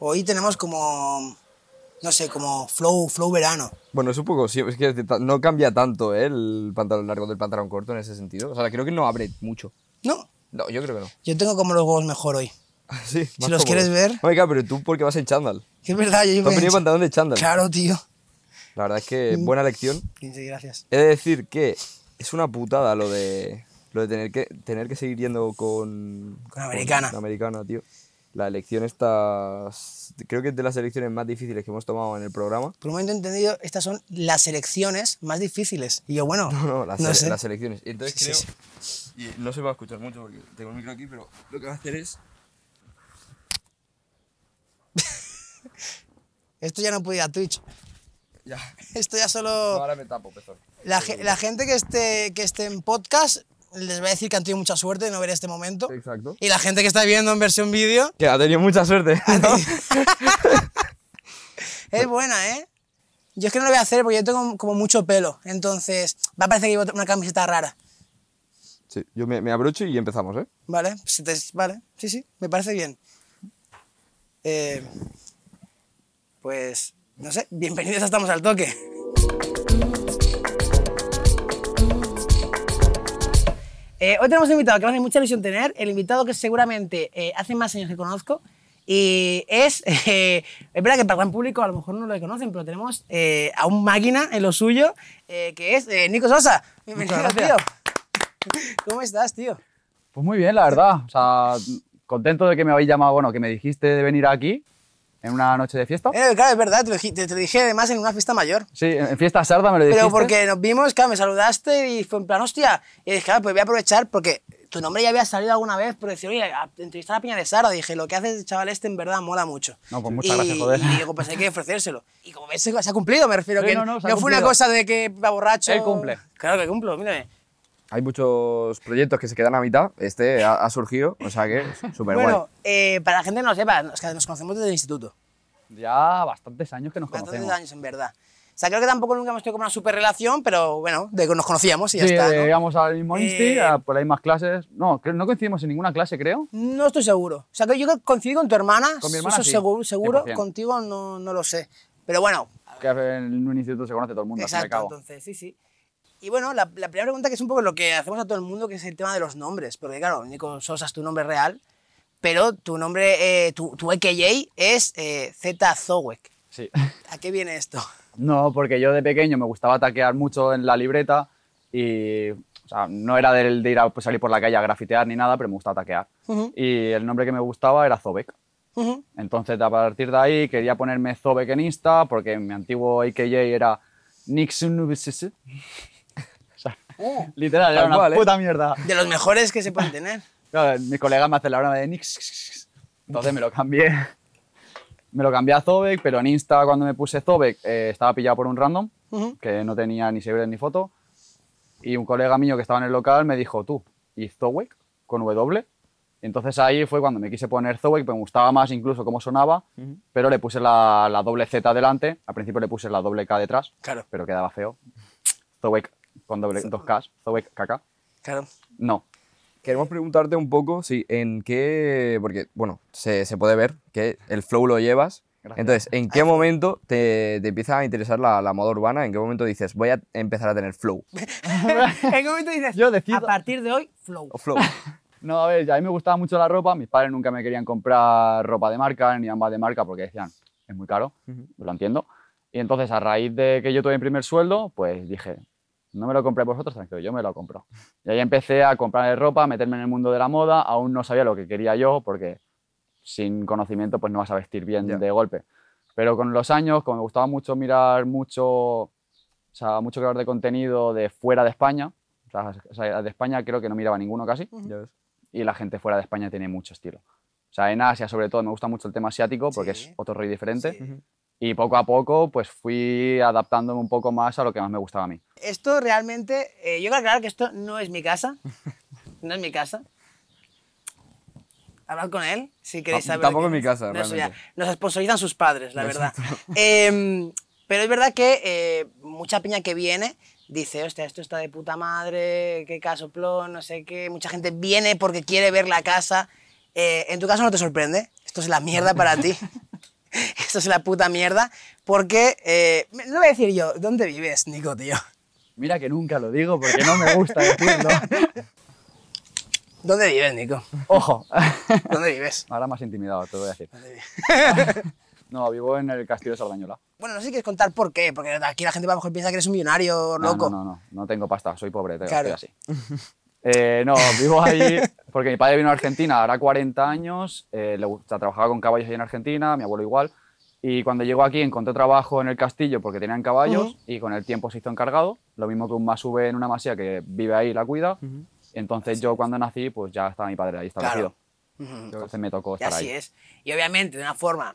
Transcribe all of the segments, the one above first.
Hoy tenemos como, no sé, como flow, flow verano. Bueno, es un poco, sí, es que no cambia tanto ¿eh? el pantalón largo del pantalón corto en ese sentido. O sea, creo que no abre mucho. ¿No? No, yo creo que no. Yo tengo como los huevos mejor hoy. sí, Si los quieres ver. Oiga, pero tú porque vas en chándal. Que es verdad, yo llevo has venido en- pantalón de chándal. Claro, tío. La verdad es que buena lección. Sí, gracias. He de decir que es una putada lo de lo de tener que tener que seguir yendo con Con americana. con americana, tío. La elección está creo que es de las elecciones más difíciles que hemos tomado en el programa. Por un momento he entendido, estas son las elecciones más difíciles. Y yo, bueno, No, no, las, no sé. las elecciones. Entonces Sí, sí, creo y no se va a escuchar mucho porque tengo el micro aquí, pero lo que va a hacer es Esto ya no puede ir a Twitch. ya. Esto ya No, solo... ahora me tapo, pezón. La, la gente que esté, que esté en podcast les va a decir que han tenido mucha suerte de no ver este momento. Exacto. Y la gente que está viendo en versión vídeo Que ha tenido mucha suerte. ¿no? es buena, ¿eh? Yo es que no lo voy a hacer porque yo tengo como mucho pelo. Entonces va a parecer que llevo una camiseta rara. Sí, yo me, me abrocho y empezamos, ¿eh? ¿Vale? Si te- vale, sí, sí, me parece bien. Eh, pues, no sé, bienvenidos a Estamos al Toque. Eh, hoy tenemos un invitado que me hace mucha ilusión tener, el invitado que seguramente eh, hace más años que conozco y es, eh, es verdad que para gran público a lo mejor no lo conocen, pero tenemos eh, a un máquina en lo suyo eh, que es eh, Nico Sosa. Bienvenido, tío. ¿Cómo estás, tío? Pues muy bien, la verdad. O sea, contento de que me habéis llamado, bueno, que me dijiste de venir aquí en una noche de fiesta. Eh, claro, es verdad, te lo, dije- te- te lo dije además en una fiesta mayor. Sí, en fiesta sarda me lo dijiste. Pero porque nos vimos, claro, me saludaste y fue en plan, hostia. Y dije, claro, pues voy a aprovechar porque tu nombre ya había salido alguna vez, pero decir, oye, a- entrevistar a Piña de Sara. Dije, lo que hace el chaval este en verdad mola mucho. No, pues muchas y, gracias, joder. Y digo, pues hay que ofrecérselo. Y como ves, se ha cumplido, me refiero Sí, que no, no, no, fue una cosa de que va borracho. Él cumple. Claro que cumplo, mírame. Hay muchos proyectos que se quedan a mitad. Este ha, ha surgido, o sea que súper guay. Bueno, eh, para la gente que no lo sepa, nos, nos conocemos desde el instituto. Ya bastantes años que nos Bastantes conocemos. años, en verdad. O sea, creo que tampoco nunca hemos tenido como una super relación, pero bueno, de que nos conocíamos y ya Sí, está. ¿no? íbamos al mismo insti, Eh, a por las mismas clases. No, creo- no coincidimos en ninguna clase, creo. No estoy seguro. O sea, que yo coincido con tu hermana. Con mi hermana eso sí, seguro, seguro. 100%. Contigo no, no lo sé. Pero bueno, Que en un instituto se conoce todo el mundo, exacto. Entonces, sí, sí. Y bueno, la, la primera pregunta que es un poco lo que hacemos a todo el mundo, que es el tema de los nombres. Porque claro, Nico Sosa es tu nombre real, pero tu nombre, eh, tu, tu AKJ es eh, Z Zowek. Sí. ¿A qué viene esto? No, porque yo de pequeño me gustaba taquear mucho en la libreta y o sea, no era del de ir a pues, salir por la calle a grafitear ni nada, pero me gustaba taquear. Ujú, Y el nombre que me gustaba era Zobek. ujú. Entonces, a partir de ahí, quería ponerme Zobek en Insta, porque mi antiguo AKJ era Nixon O sea, literal, era una cual, ¿eh? puta mierda. De los mejores que se pueden tener. Claro, mi colega me hace la broma de Nix. Entonces me lo cambié. Me lo cambié a Zobek, pero en Insta cuando me puse Zobek eh, estaba pillado por un random, Ujú. que no tenía ni seguidores ni foto. Y un colega mío que estaba en el local me dijo, tú, ¿y Zowek? Con W. Entonces ahí fue cuando me quise poner Zowek, me gustaba más incluso cómo sonaba, pero le puse la, la doble Z delante. Al principio le puse la doble K detrás, Claro, pero quedaba feo. Zowek con doble, dos Ks, Zowek KK. claro. No, Queremos preguntarte un poco, sí, en qué, porque, bueno, se, se puede ver que el flow lo llevas. Gracias. Entonces, ¿en qué momento te, te empieza a interesar la, la moda urbana? ¿En qué momento dices, voy a empezar a tener flow? ¿En qué momento dices, Yo decido- a partir de hoy, flow? O flow. No, a ver, a mí me gustaba mucho la ropa. Mis padres nunca me querían comprar ropa de marca ni ambas de marca porque decían, es muy caro, lo entiendo. Y entonces, a raíz de que yo tuve mi primer sueldo, pues dije, no me lo compré vosotros, tranquilo, yo me lo compro. Y ahí empecé a comprar ropa, a meterme en el mundo de la moda. Aún no sabía lo que quería yo porque sin conocimiento pues no vas a vestir bien de golpe. Pero con los años, como me gustaba mucho mirar mucho, o sea, mucho creador de contenido de fuera de España, o sea, de España creo que no miraba ninguno casi, y la gente fuera de España tiene mucho estilo. O sea, en Asia sobre todo me gusta mucho el tema asiático porque Sí. es otro rollo diferente. Sí. Y poco a poco pues fui adaptándome un poco más a lo que más me gustaba a mí. Esto realmente, eh, yo quiero aclarar que esto no es mi casa. No es mi casa. Hablad con él si queréis saber. tampoco es mi casa, No, realmente. Nos sponsorizan sus padres, la verdad. Em, pero es verdad que eh, mucha piña que viene dice, hostia, esto está de puta madre, qué casoplón, no sé qué. Mucha gente viene porque quiere ver la casa. Eh, en tu caso no te sorprende. Esto es la mierda para ti. esto es la puta mierda, porque, eh, no voy a decir yo, ¿dónde vives, Nico, tío? Mira que nunca lo digo porque no me gusta decirlo. ¿Dónde vives, Nico? Ojo. ¿Dónde vives? Ahora más intimidado, te voy a decir. No, vivo en el castillo de Sardañola. Bueno, no sé si quieres contar por qué, porque aquí la gente a lo mejor piensa que eres un millonario No, loco. No, no, no, no tengo pasta, soy pobre, te Claro. estoy así. Eh, no, vivo ahí porque mi padre vino a Argentina, ahora 40 años, eh, le gusta, trabajaba con caballos ahí en Argentina, mi abuelo igual, y cuando llegó aquí encontró trabajo en el castillo porque tenían caballos y con el tiempo se hizo encargado, lo mismo que un masube en una masía que vive ahí y la cuida. Entonces yo cuando nací, pues ya estaba mi padre ahí establecido. Ujú. Entonces me tocó Y estar así ahí. es. Y obviamente, de una forma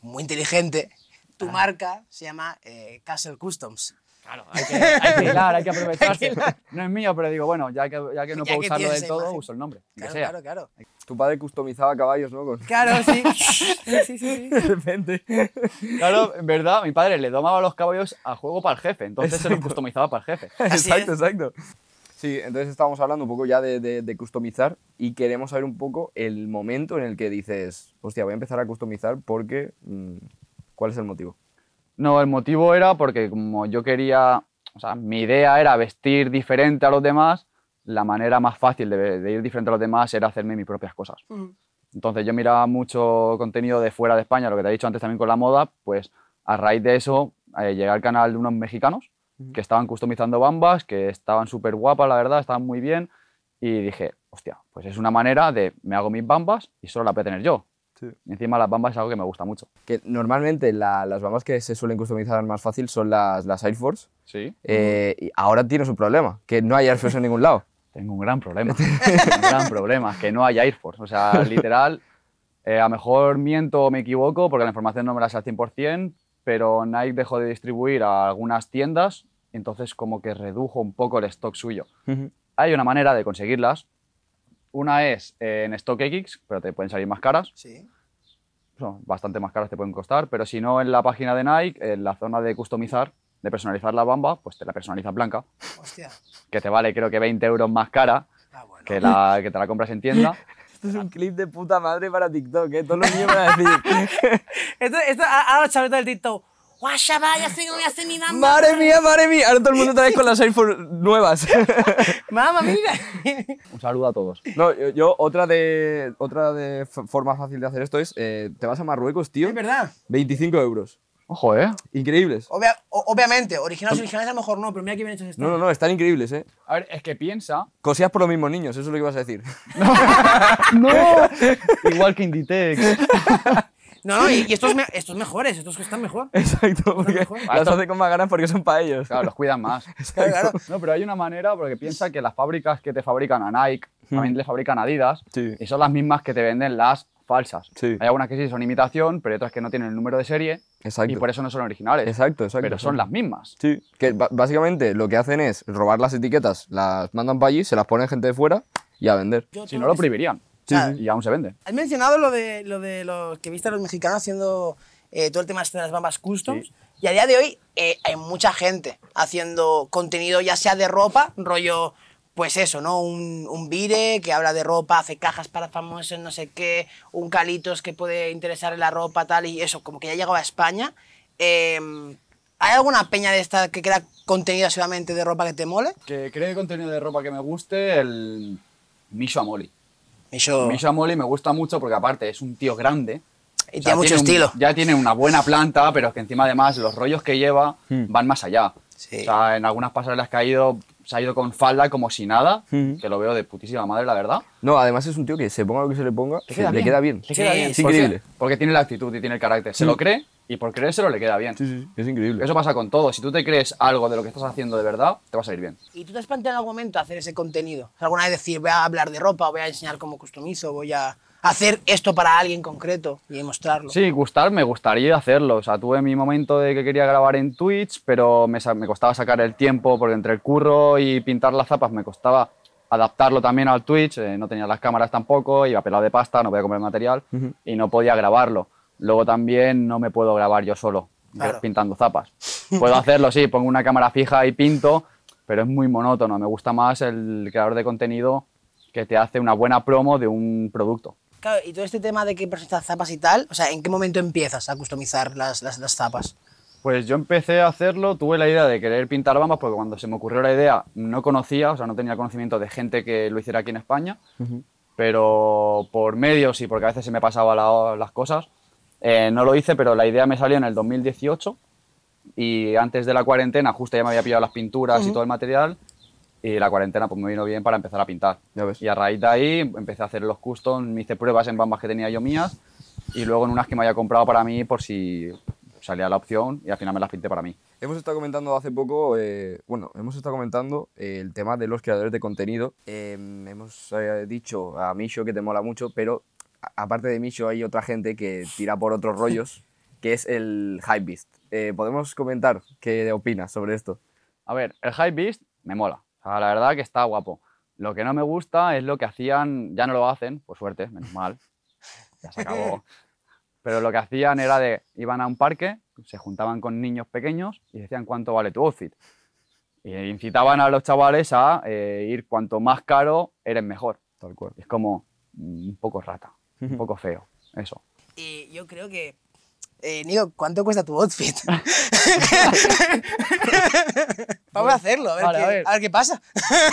muy inteligente, tu marca se llama eh, Castle Customs. Claro, hay que, hay que hilar, hay que aprovecharse. No es mío, pero digo, bueno, ya que, ya que no Ya puedo que usarlo del todo, imagen. uso el nombre, Claro, que sea. claro, claro. Tu padre customizaba caballos, ¿no? Con- Claro, sí. sí, sí, sí. De repente. Claro, en verdad, mi padre le domaba los caballos a juego para el jefe, entonces se los customizaba para el jefe. Así exacto, es. exacto. Sí, entonces estábamos hablando un poco ya de, de, de customizar y queremos saber un poco el momento en el que dices, hostia, voy a empezar a customizar porque... mm, ¿Cuál es el motivo? No, el motivo era porque como yo quería, o sea, mi idea era vestir diferente a los demás, la manera más fácil de, de ir diferente a los demás era hacerme mis propias cosas. Entonces yo miraba mucho contenido de fuera de España, lo que te he dicho antes también con la moda, pues a raíz de eso eh, llegué al canal de unos mexicanos que estaban customizando bambas, que estaban súper guapas, la verdad, estaban muy bien, y dije, hostia, pues es una manera de me hago mis bambas y solo las voy a tener yo. Sí. Y encima las bambas es algo que me gusta mucho. Que normalmente la- las bambas que se suelen customizar más fácil son las, las Air Force. Sí. Eh, y ahora tienes un problema, que no hay Air Force en ningún lado. Tengo un gran problema. un gran problema, que no haya Air Force. O sea, literal, eh, a lo mejor miento o me equivoco porque la información no me la sé al 100%, pero Nike dejó de distribuir a algunas tiendas, entonces como que redujo un poco el stock suyo. Hay una manera de conseguirlas. Una es eh, en StockX, pero te pueden salir más caras. Sí. Son bastante más caras te pueden costar, pero si no en la página de Nike, en la zona de customizar, de personalizar la bamba, pues te la personalizas blanca, Hostia. que te vale creo que 20 euros más cara Ah, bueno. que, la, que te la compras en tienda. Esto es un clip de puta madre para TikTok, ¿eh? Todos los niños van a decir, Esto, esto, ahora chavalitos del TikTok. ¡Guau, chaval! Ya sé cómo voy a hacer mi bamba. ¡Madre mía, madre mía! Ahora todo el mundo otra vez con las Force nuevas. ¡Mamá, mira! Un saludo a todos. No, yo, yo otra de otra de forma fácil de hacer esto es, eh, te vas a Marruecos, tío, es verdad. 25 euros. Ojo, ¿eh? Increíbles. Obvia- o- obviamente, originales, originales a lo mejor no, pero mira qué bien hechos están. No, no, no, están increíbles, ¿eh? A ver, es que piensa... Cosías por los mismos niños, eso es lo que ibas a decir. ¡No! Igual que Inditex. No, no, y, y estos, me- estos mejores, estos que están mejor. Exacto, porque mejor. las hace con más ganas porque son para ellos. Claro, los cuidan más. Claro, claro. No, pero hay una manera, porque piensa que las fábricas que te fabrican a Nike también le fabrican a Adidas Sí. y son las mismas que te venden las falsas. Sí. Hay algunas que sí son imitación, pero hay otras que no tienen el número de serie Exacto. y por eso no son originales. Exacto, exacto. Pero son las mismas. Sí. Que básicamente lo que hacen es robar las etiquetas, las mandan para allí, se las ponen gente de fuera y a vender. Yo Si no, lo prohibirían. Sí, sí. Y aún se vende. Has mencionado lo de, lo de los que viste a los mexicanos haciendo eh, todo el tema de las bambas customs. Sí. Y a día de hoy eh, hay mucha gente haciendo contenido, ya sea de ropa, rollo, pues eso, ¿no? Un, un Vire que habla de ropa, hace cajas para famosos, no sé qué, un Calitos que puede interesar en la ropa, tal, y eso, como que ya ha llegado a España. Eh, ¿Hay alguna peña de esta que crea contenido solamente de ropa que te mole? Que cree contenido de ropa que me guste, el Misho Amoli. Eso, Misho Amoli me gusta mucho porque aparte es un tío grande. y O sea, tiene mucho un- estilo. ya tiene una buena planta, pero que encima además los rollos que lleva van más allá. Sí. O sea, en algunas pasarelas que ha ido, se ha ido con falda como si nada, Mm. que lo veo de putísima madre, la verdad. No, además es un tío que se ponga lo que se le ponga, Le queda le bien. queda bien. Le queda Sí, bien. es increíble. Porque tiene la actitud y tiene el carácter. Se lo cree y por creérselo le queda bien. Sí, sí, sí, es increíble. Eso pasa con todo. Si tú te crees algo de lo que estás haciendo de verdad, te va a salir bien. ¿Y tú te has planteado en algún momento hacer ese contenido? O ¿Alguna vez decir, voy a hablar de ropa, voy a enseñar cómo customizo, voy a hacer esto para alguien concreto y mostrarlo? Sí, gustar, me gustaría hacerlo. O sea, tuve mi momento de que quería grabar en Twitch, pero me, costaba sacar el tiempo porque entre el curro y pintar las zapas me costaba adaptarlo también al Twitch. eh, no tenía las cámaras tampoco, iba pelado de pasta, no podía comer material y no podía grabarlo. Luego también no me puedo grabar yo solo Claro. pintando zapas. Puedo hacerlo, sí, pongo una cámara fija y pinto, pero es muy monótono. Me gusta más el creador de contenido que te hace una buena promo de un producto. Claro, y todo este tema de que personalizas zapas y tal, o sea, ¿en qué momento empiezas a customizar las, las, las zapas? Pues yo empecé a hacerlo, tuve la idea de querer pintar bambas porque cuando se me ocurrió la idea no conocía, o sea, no tenía conocimiento de gente que lo hiciera aquí en España, pero por medios y porque a veces se me pasaban las cosas, eh, no lo hice, pero la idea me salió en el 2018 y antes de la cuarentena justo ya me había pillado las pinturas y todo el material y la cuarentena pues me vino bien para empezar a pintar. Ya ves. Y a raíz de ahí empecé a hacer los custom, me hice pruebas en bambas que tenía yo mías y luego en unas que me había comprado para mí por si salía la opción y al final me las pinté para mí. Hemos estado comentando hace poco, eh, bueno, hemos estado comentando eh, el tema de los creadores de contenido. Eh, hemos dicho a Misho que te mola mucho, pero aparte de Misho hay otra gente que tira por otros rollos, que es el Hypebeast. Eh, ¿Podemos comentar qué opinas sobre esto? A ver, el Hype Beast me mola. O sea, la verdad que está guapo. Lo que no me gusta es lo que hacían, ya no lo hacen, por suerte, menos mal. Ya se acabó. Pero lo que hacían era de, iban a un parque, se juntaban con niños pequeños y decían cuánto vale tu outfit. Y incitaban a los chavales a eh, ir cuanto más caro, eres mejor. Tal cual. Es como un poco rata, un poco feo, eso. Y yo creo que. Eh, Nico, ¿cuánto cuesta tu outfit? Vamos a hacerlo, a ver, Vale, qué, a ver. a ver qué pasa.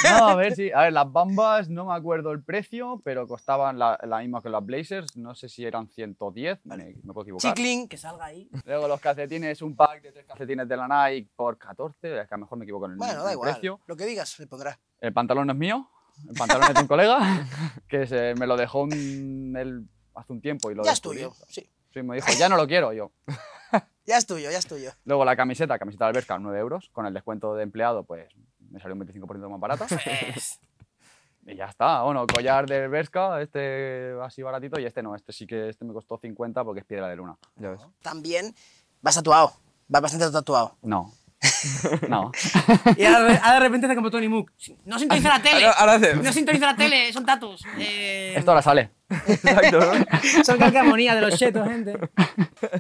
No, a ver, sí. A ver, las bambas no me acuerdo el precio, pero costaban la, la misma que las Blazers. No sé si eran 110, me, me puedo equivocar. Chicling, que salga ahí. Luego los calcetines, un pack de tres calcetines de la Nike por 14. Es que a lo mejor me equivoco en el, Bueno, en da el igual. precio. Lo que digas se pondrá. El pantalón no es mío. El pantalón de un colega que se, me lo dejó un- él hace un tiempo y lo Ya es tuyo, sí. Sí, me dijo, ya no lo quiero yo. Ya es tuyo, ya es tuyo. Luego la camiseta, camiseta de Alberca, 9 euros. Con el descuento de empleado, pues me salió un 25% más barato. Pues, Y ya está. Bueno, collar de Berska, este así baratito y este no. Este sí que este me costó 50 porque es piedra de luna. Ya ves. también vas tatuado. Vas bastante tatuado. No. No. Y ahora, de- ahora de repente hace como Tony Mook. No sintoniza la tele. Ahora, ahora hace- No sintoniza la tele, son tatus. Eh, Esto ahora sale. Exacto, ¿no? Son calcamonía de los chetos, gente.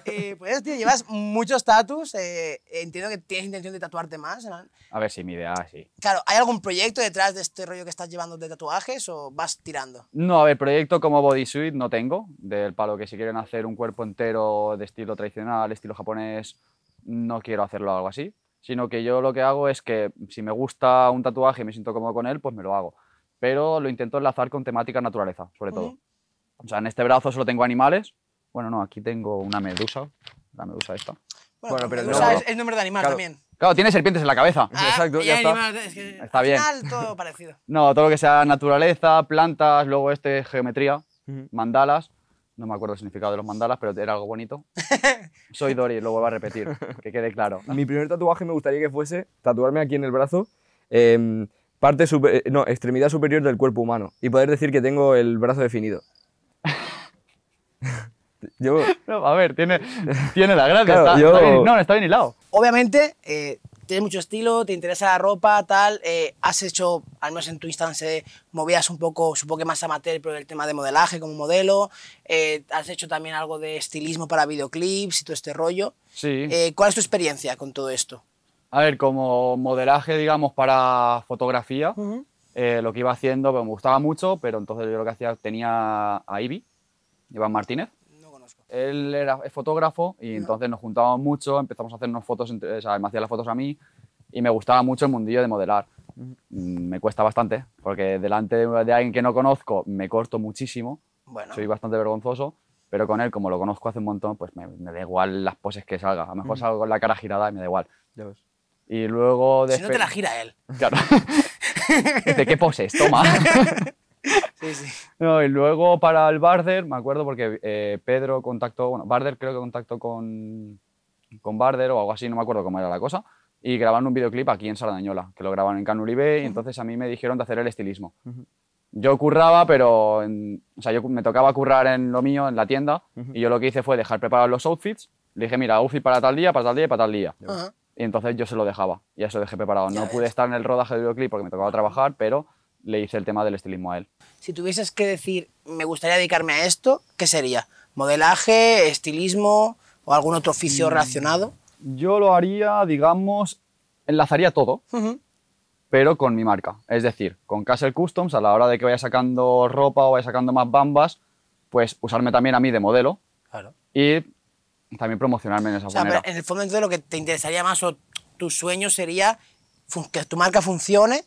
Eh, pues, tío, llevas muchos tatus. eh, entiendo que tienes intención de tatuarte más. ¿no? A ver si mi idea, sí. Claro, ¿hay algún proyecto detrás de este rollo que estás llevando de tatuajes o vas tirando? No, a ver, proyecto como bodysuit no tengo. Del palo que si quieren hacer un cuerpo entero de estilo tradicional, estilo japonés, no quiero hacerlo algo así. Sino que yo lo que hago es que si me gusta un tatuaje y me siento cómodo con él, pues me lo hago. Pero lo intento enlazar con temática naturaleza, sobre todo. Ujú. O sea, en este brazo solo tengo animales. Bueno, no, aquí tengo una medusa. La medusa esta. Bueno, Bueno, pero Medusa luego- es el nombre de animal Claro. también. Claro, tiene serpientes en la cabeza. Ah, Exacto, y ya está. es que Está al bien. final todo parecido. No, todo lo que sea naturaleza, plantas, luego este geometría, Ujú. mandalas. No me acuerdo el significado de los mandalas, pero era algo bonito. Soy Dori, lo vuelvo a repetir, que quede claro. Mi primer tatuaje me gustaría que fuese tatuarme aquí en el brazo em, parte super- eh, no, extremidad superior del cuerpo humano y poder decir que tengo el brazo definido. Yo, No, a ver, tiene, tiene la gracia. Claro, está, yo- está bien, no, está bien hilado. Obviamente, eh, tienes mucho estilo, te interesa la ropa, tal. eh, has hecho, al menos en tu Instagram se movías un poco, supongo que más amateur, pero el tema de modelaje como modelo. eh, has hecho también algo de estilismo para videoclips y todo este rollo. Sí. Eh, ¿Cuál es tu experiencia con todo esto? A ver, como modelaje, digamos, para fotografía, eh, lo que iba haciendo pues, me gustaba mucho, pero entonces yo lo que hacía, tenía a Ivy, Iván Martínez. Él era es fotógrafo y entonces nos juntábamos mucho, empezamos a hacernos fotos, entre, o sea, él me hacía las fotos a mí y me gustaba mucho el mundillo de modelar. Me cuesta bastante, porque delante de, de alguien que no conozco me corto muchísimo, Bueno, soy bastante vergonzoso, pero con él, como lo conozco hace un montón, pues me, me da igual las poses que salga. A lo mejor salgo con la cara girada y me da igual. ya ves. Y luego... de si no te la gira él. Claro. Dice, ¿qué poses? Toma. Sí, sí. No, y luego para el Barder, me acuerdo porque eh, Pedro contactó, bueno, Barder creo que contactó con, con Barder o algo así, no me acuerdo cómo era la cosa, y grabaron un videoclip aquí en Sardañola, que lo grabaron en Canuribe, y entonces a mí me dijeron de hacer el estilismo. Yo curraba, pero, en- o sea, yo me tocaba currar en lo mío, en la tienda, y yo lo que hice fue dejar preparados los outfits, le dije, mira, outfit para tal día, para tal día y para tal día. Ajá. Y entonces yo se lo dejaba, y eso dejé preparado. Ya no pude ves. estar en el rodaje del videoclip porque me tocaba trabajar, pero le hice el tema del estilismo a él. Si tuvieses que decir, me gustaría dedicarme a esto, ¿qué sería? ¿Modelaje, estilismo o algún otro oficio relacionado? Yo lo haría, digamos, enlazaría todo, Ujú. pero con mi marca. Es decir, con Castle Customs, a la hora de que vaya sacando ropa o vaya sacando más bambas, pues usarme también a mí de modelo Claro. y también promocionarme en esa O sea, manera. pero en el fondo entonces lo que te interesaría más o tu sueño sería que tu marca funcione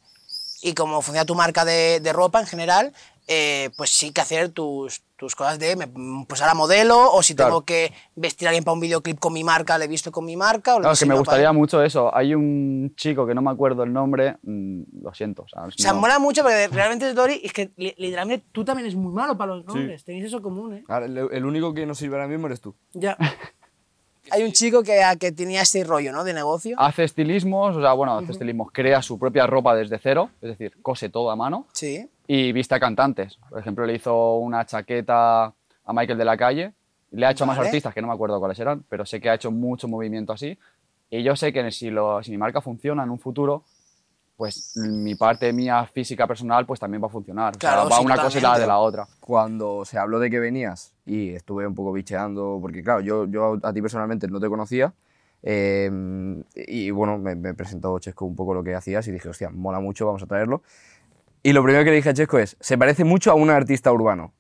y como funciona tu marca de, de ropa en general, eh, pues sí que hacer tus, tus cosas de me- pues ahora modelo o si Claro. tengo que vestir a alguien para un videoclip con mi marca, le he visto con mi marca. O Claro, es que sea, me ¿no? gustaría Para- mucho eso. Hay un chico que no me acuerdo el nombre, mm, lo siento. O sea, O sea, no- mola mucho porque realmente Dory es que li- literalmente tú también eres muy malo para los nombres. Tenéis eso común, ¿eh? Ahora, el, el único que nos sirve ahora mismo eres tú. Ya. Hay un chico que, que tenía este rollo, ¿no? De negocio. Hace estilismos, o sea, bueno, hace estilismos, crea su propia ropa desde cero, es decir, cose todo a mano Sí. y viste a cantantes. Por ejemplo, le hizo una chaqueta a Michael de la Calle, le ha hecho a más artistas que no me acuerdo cuáles eran, pero sé que ha hecho mucho movimiento así. Y yo sé que si, lo, si mi marca funciona en un futuro, pues mi parte mía física personal pues también va a funcionar. O sea, va una cosa y la de la otra. Cuando se habló de que venías y estuve un poco bicheando, porque claro, yo, yo a ti personalmente no te conocía, eh, y bueno, me, me presentó Chesco un poco lo que hacías y dije, hostia, mola mucho, vamos a traerlo. Y lo primero que le dije a Chesco es, se parece mucho a un artista urbano.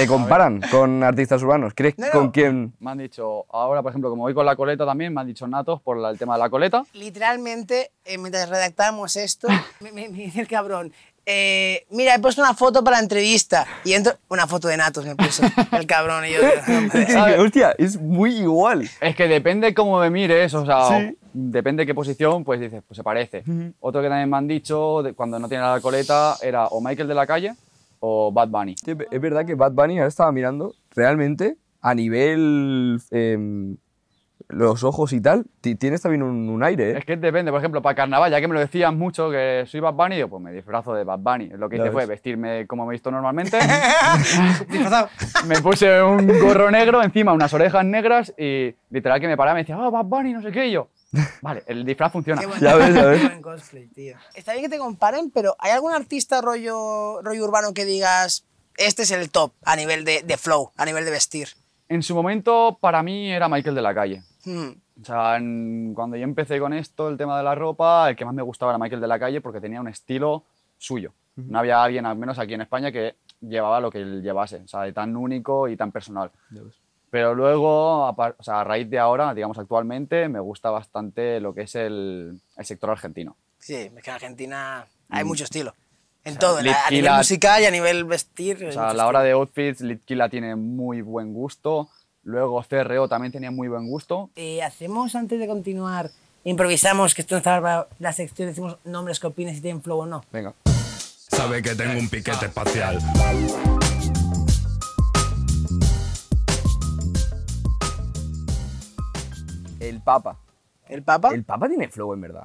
¿Te comparan con artistas urbanos? ¿Crees No, no. con quién? Me han dicho, ahora por ejemplo, como voy con la coleta también, me han dicho natos por la- el tema de la coleta. literalmente, eh, mientras redactábamos esto, me, me- me dice el cabrón, eh, mira, he puesto una foto para la entrevista. Y entro, una foto de Natos me puso el cabrón. Y yo, dije, hostia, es muy igual. Es que depende cómo me mires, o sea, Sí. depende qué posición, pues dices, pues se parece. Otro que también me han dicho, de- cuando no tiene la coleta, era o Michael de la calle o Bad Bunny. Sí, Es verdad que Bad Bunny, ahora estaba mirando, realmente, a nivel em, los ojos y tal, ti- tienes también un, un aire, ¿eh? Es que depende, por ejemplo, para carnaval, ya que me lo decían mucho que soy Bad Bunny, digo, pues me disfrazo de Bad Bunny. Lo que hice fue ves. vestirme como me he visto normalmente, disfrazado. me puse un gorro negro, encima unas orejas negras y literal que me paraba y me decía, ah, Bad Bunny, no sé qué, y yo. Vale, el disfraz funciona. Qué buen- Ya ves, ya ves. qué buen cosplay, tío. Está bien que te comparen, pero ¿hay algún artista rollo, rollo urbano que digas, este es el top a nivel de, de flow, a nivel de vestir? En su momento, para mí, era Michael de la calle. Hmm. O sea, en- cuando yo empecé con esto, el tema de la ropa, el que más me gustaba era Michael de la Calle porque tenía un estilo suyo. No había alguien, al menos aquí en España, que llevaba lo que él llevase, o sea, de tan único y tan personal. Pero luego, a, o sea, a raíz de ahora, digamos actualmente, me gusta bastante lo que es el, el sector argentino. Sí, es que en Argentina hay mucho estilo. En todo, en- Lit a nivel musical y a nivel vestir. O sea, a la hora de outfits, Litkila tiene muy buen gusto. Luego CRO también tenía muy buen gusto. Eh, hacemos, antes de continuar, improvisamos, que esto no está para la sección, decimos nombres que opines si tienen flow o no. Venga. Sabe que tengo un piquete espacial. El Papa. ¿El Papa? El Papa tiene flow, en verdad.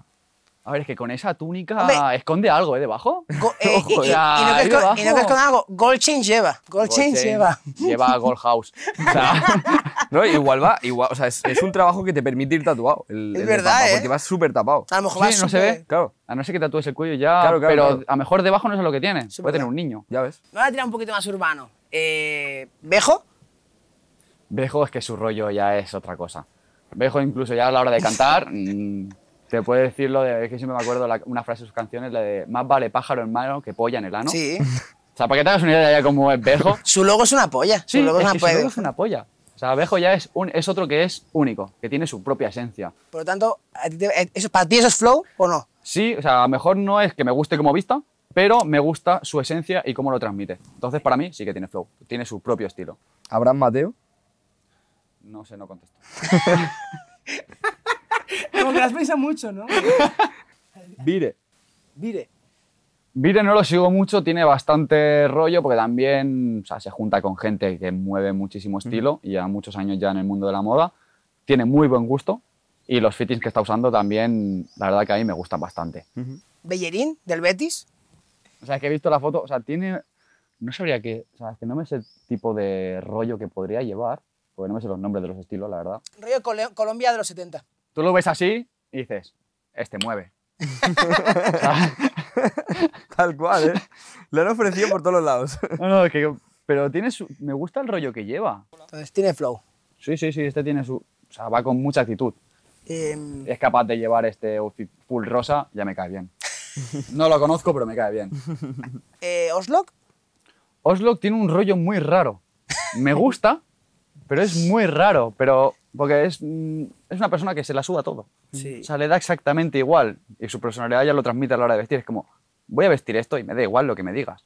A ver, es que con esa túnica Hombre. esconde algo, ¿eh? Debajo. Go- eh, y, y- no que ahí es con, debajo. y no que es con algo, Gold Chain lleva. Gold, Chain Gold Chain, lleva. Lleva Gold House. O sea, No, igual va, igual, o sea, es, es un trabajo que te permite ir tatuado. El, Es el verdad, Papa, ¿eh? Porque vas súper tapado. A lo mejor Sí, vas no se súper- ve. Claro, a no ser que tatúes el cuello ya, Claro, claro, pero claro. a lo mejor debajo no sé lo que tiene. Sí, Puede tener un niño. ya ves. Me voy a tirar un poquito más urbano. Eh, ¿Bejo? Bejo es que su rollo ya es otra cosa. Bejo incluso ya a la hora de cantar, mm, te puede decir lo de, es que siempre me acuerdo la- una frase de sus canciones, la de más vale pájaro en mano que polla en el ano. Sí. O sea, para que te hagas una idea ya cómo es Bejo. Su logo es una polla. Sí, su logo es es una su polla. logo es una polla. O sea, Bejo ya es, un, es otro que es único, que tiene su propia esencia. Por lo tanto, ¿a ti te- eh, eso, ¿para ti eso es flow o no? Sí, o sea, a lo mejor no es que me guste como vista, pero me gusta su esencia y cómo lo transmite. Entonces, para mí sí que tiene flow, tiene su propio estilo. Abraham Mateo. No sé, no contesto. Como que las pensa mucho, ¿no? Vire. Mire. Vire no lo sigo mucho, tiene bastante rollo porque también o sea, se junta con gente que mueve muchísimo estilo y lleva muchos años ya en el mundo de la moda. Tiene muy buen gusto y los fittings que está usando también, la verdad que a mí me gustan bastante. Bellerín, del Betis. O sea, que he visto la foto, o sea, tiene... No sabría qué, o sea, es que no me sé el tipo de rollo que podría llevar, porque no me sé los nombres de los estilos, la verdad. Rollo Colombia de los 70. Tú lo ves así y dices, este mueve. Tal cual, ¿eh? Le han ofrecido por todos los lados. no, no, es que, pero tiene su, me gusta el rollo que lleva. Entonces, tiene flow. Sí, sí, sí, este tiene su... O sea, va con mucha actitud. Em, Es capaz de llevar este outfit full rosa, ya me cae bien. No lo conozco, pero me cae bien. eh, Oslo, Oslo tiene un rollo muy raro. me gusta, pero es muy raro. Pero porque es, mm, es una persona que se la suda todo. Sí. O sea, le da exactamente igual. Y su personalidad ya lo transmite a la hora de vestir. Es como, voy a vestir esto y me da igual lo que me digas.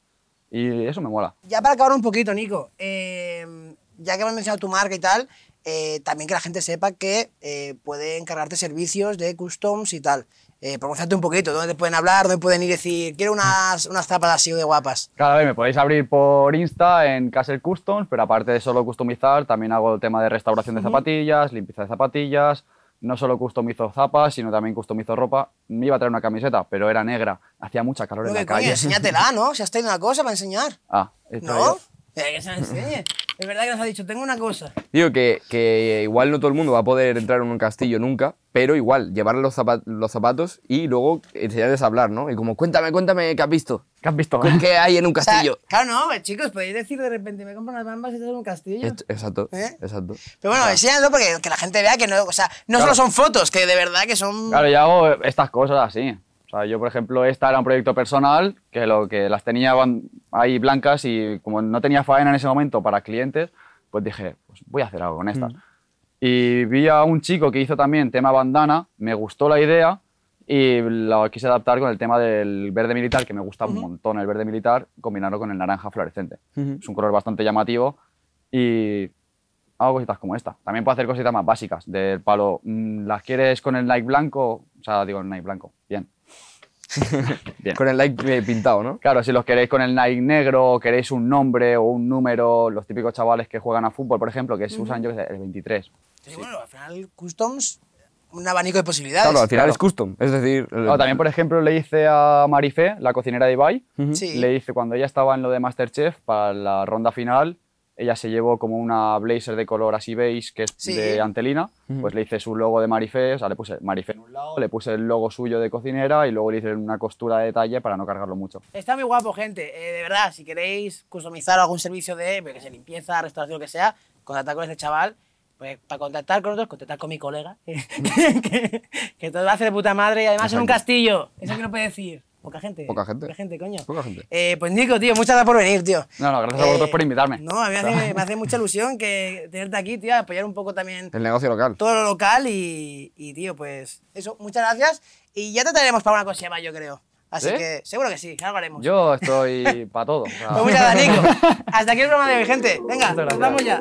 Y eso me mola. Ya para acabar un poquito, Nico, eh, ya que hemos mencionado tu marca y tal, eh, también que la gente sepa que eh, puede encargarte servicios de customs y tal. Eh, promocionate un poquito, ¿dónde te pueden hablar? ¿Dónde pueden ir y decir, quiero unas, unas zapas así de guapas? Cada vez me podéis abrir por Insta en Castle Customs, pero aparte de solo customizar, también hago el tema de restauración de zapatillas, limpieza de zapatillas. No solo customizo zapas, sino también customizo ropa. Me iba a traer una camiseta, pero era negra. Hacía mucha calor en la calle. enséñatela, ¿no? Si has traído una cosa para enseñar. Ah, ¿No? Eh, que se la enseñe. Es verdad que nos ha dicho, tengo una cosa. Digo que, que igual no todo el mundo va a poder entrar en un castillo nunca, pero igual, llevar los, zapa- los zapatos y luego enseñarles a hablar, ¿no? Y como, cuéntame, cuéntame qué has visto. ¿Qué has visto? ¿Qué hay en un O sea, castillo? claro, no, eh, chicos, podéis decir de repente, me compro unas bambas y te doy un castillo. Exacto, ¿Eh? exacto. Pero bueno, enséñalo porque que la gente vea que no, o sea, no solo son fotos, que de verdad que son... Claro, yo hago estas cosas así. O sea, yo, por ejemplo, esta era un proyecto personal, que lo que las tenía ahí blancas y como no tenía faena en ese momento para clientes, pues dije, pues voy a hacer algo con estas. Y vi a un chico que hizo también tema bandana, me gustó la idea y lo quise adaptar con el tema del verde militar, que me gusta un montón el verde militar, combinarlo con el naranja fluorescente. Es un color bastante llamativo y hago cositas como esta. También puedo hacer cositas más básicas, del palo, mm, ¿las quieres con el Nike blanco? O sea, digo el Nike blanco, bien. bien. Con el like eh, pintado, ¿no? Claro, si los queréis con el Nike negro, o queréis un nombre o un número, los típicos chavales que juegan a fútbol, por ejemplo, que se usan, yo qué sé, el 23. Sí, bueno, al final, customs, un abanico de posibilidades. Claro, al final Claro. es custom. Es decir, el- O también, por ejemplo, le hice a Marifé, la cocinera de Ibai, Sí. le hice cuando ella estaba en lo de Masterchef, para la ronda final, ella se llevó como una blazer de color así beige, que es Sí. de Antelina, pues le hice su logo de Marifé, o sea, le puse Marifé en un lado, le puse el logo suyo de cocinera y luego le hice una costura de detalle para no cargarlo mucho. Está muy guapo, gente. Eh, de verdad, si queréis customizar algún servicio de que sea, limpieza, restauración, lo que sea, contactad con este chaval. Pues para contactar con nosotros, contactar con mi colega, que, que todo lo hace de puta madre y además en un castillo. Eso que no puede decir. Poca gente. Poca gente. Poca gente, coño. Poca gente. Eh, pues Nico, tío, muchas gracias por venir, tío. No, no, gracias a vosotros por invitarme. No, a mí me hace, me hace mucha ilusión que tenerte aquí, tío, apoyar un poco también el negocio local. todo lo local y, y, tío, pues eso, muchas gracias. Y ya te traeremos para una cosilla más, yo creo. Así ¿Sí? que seguro que sí, algo haremos. Yo estoy para todo. o sea, Pues muchas gracias, Nico. Hasta aquí el programa de hoy, gente. Venga, nos vamos ya.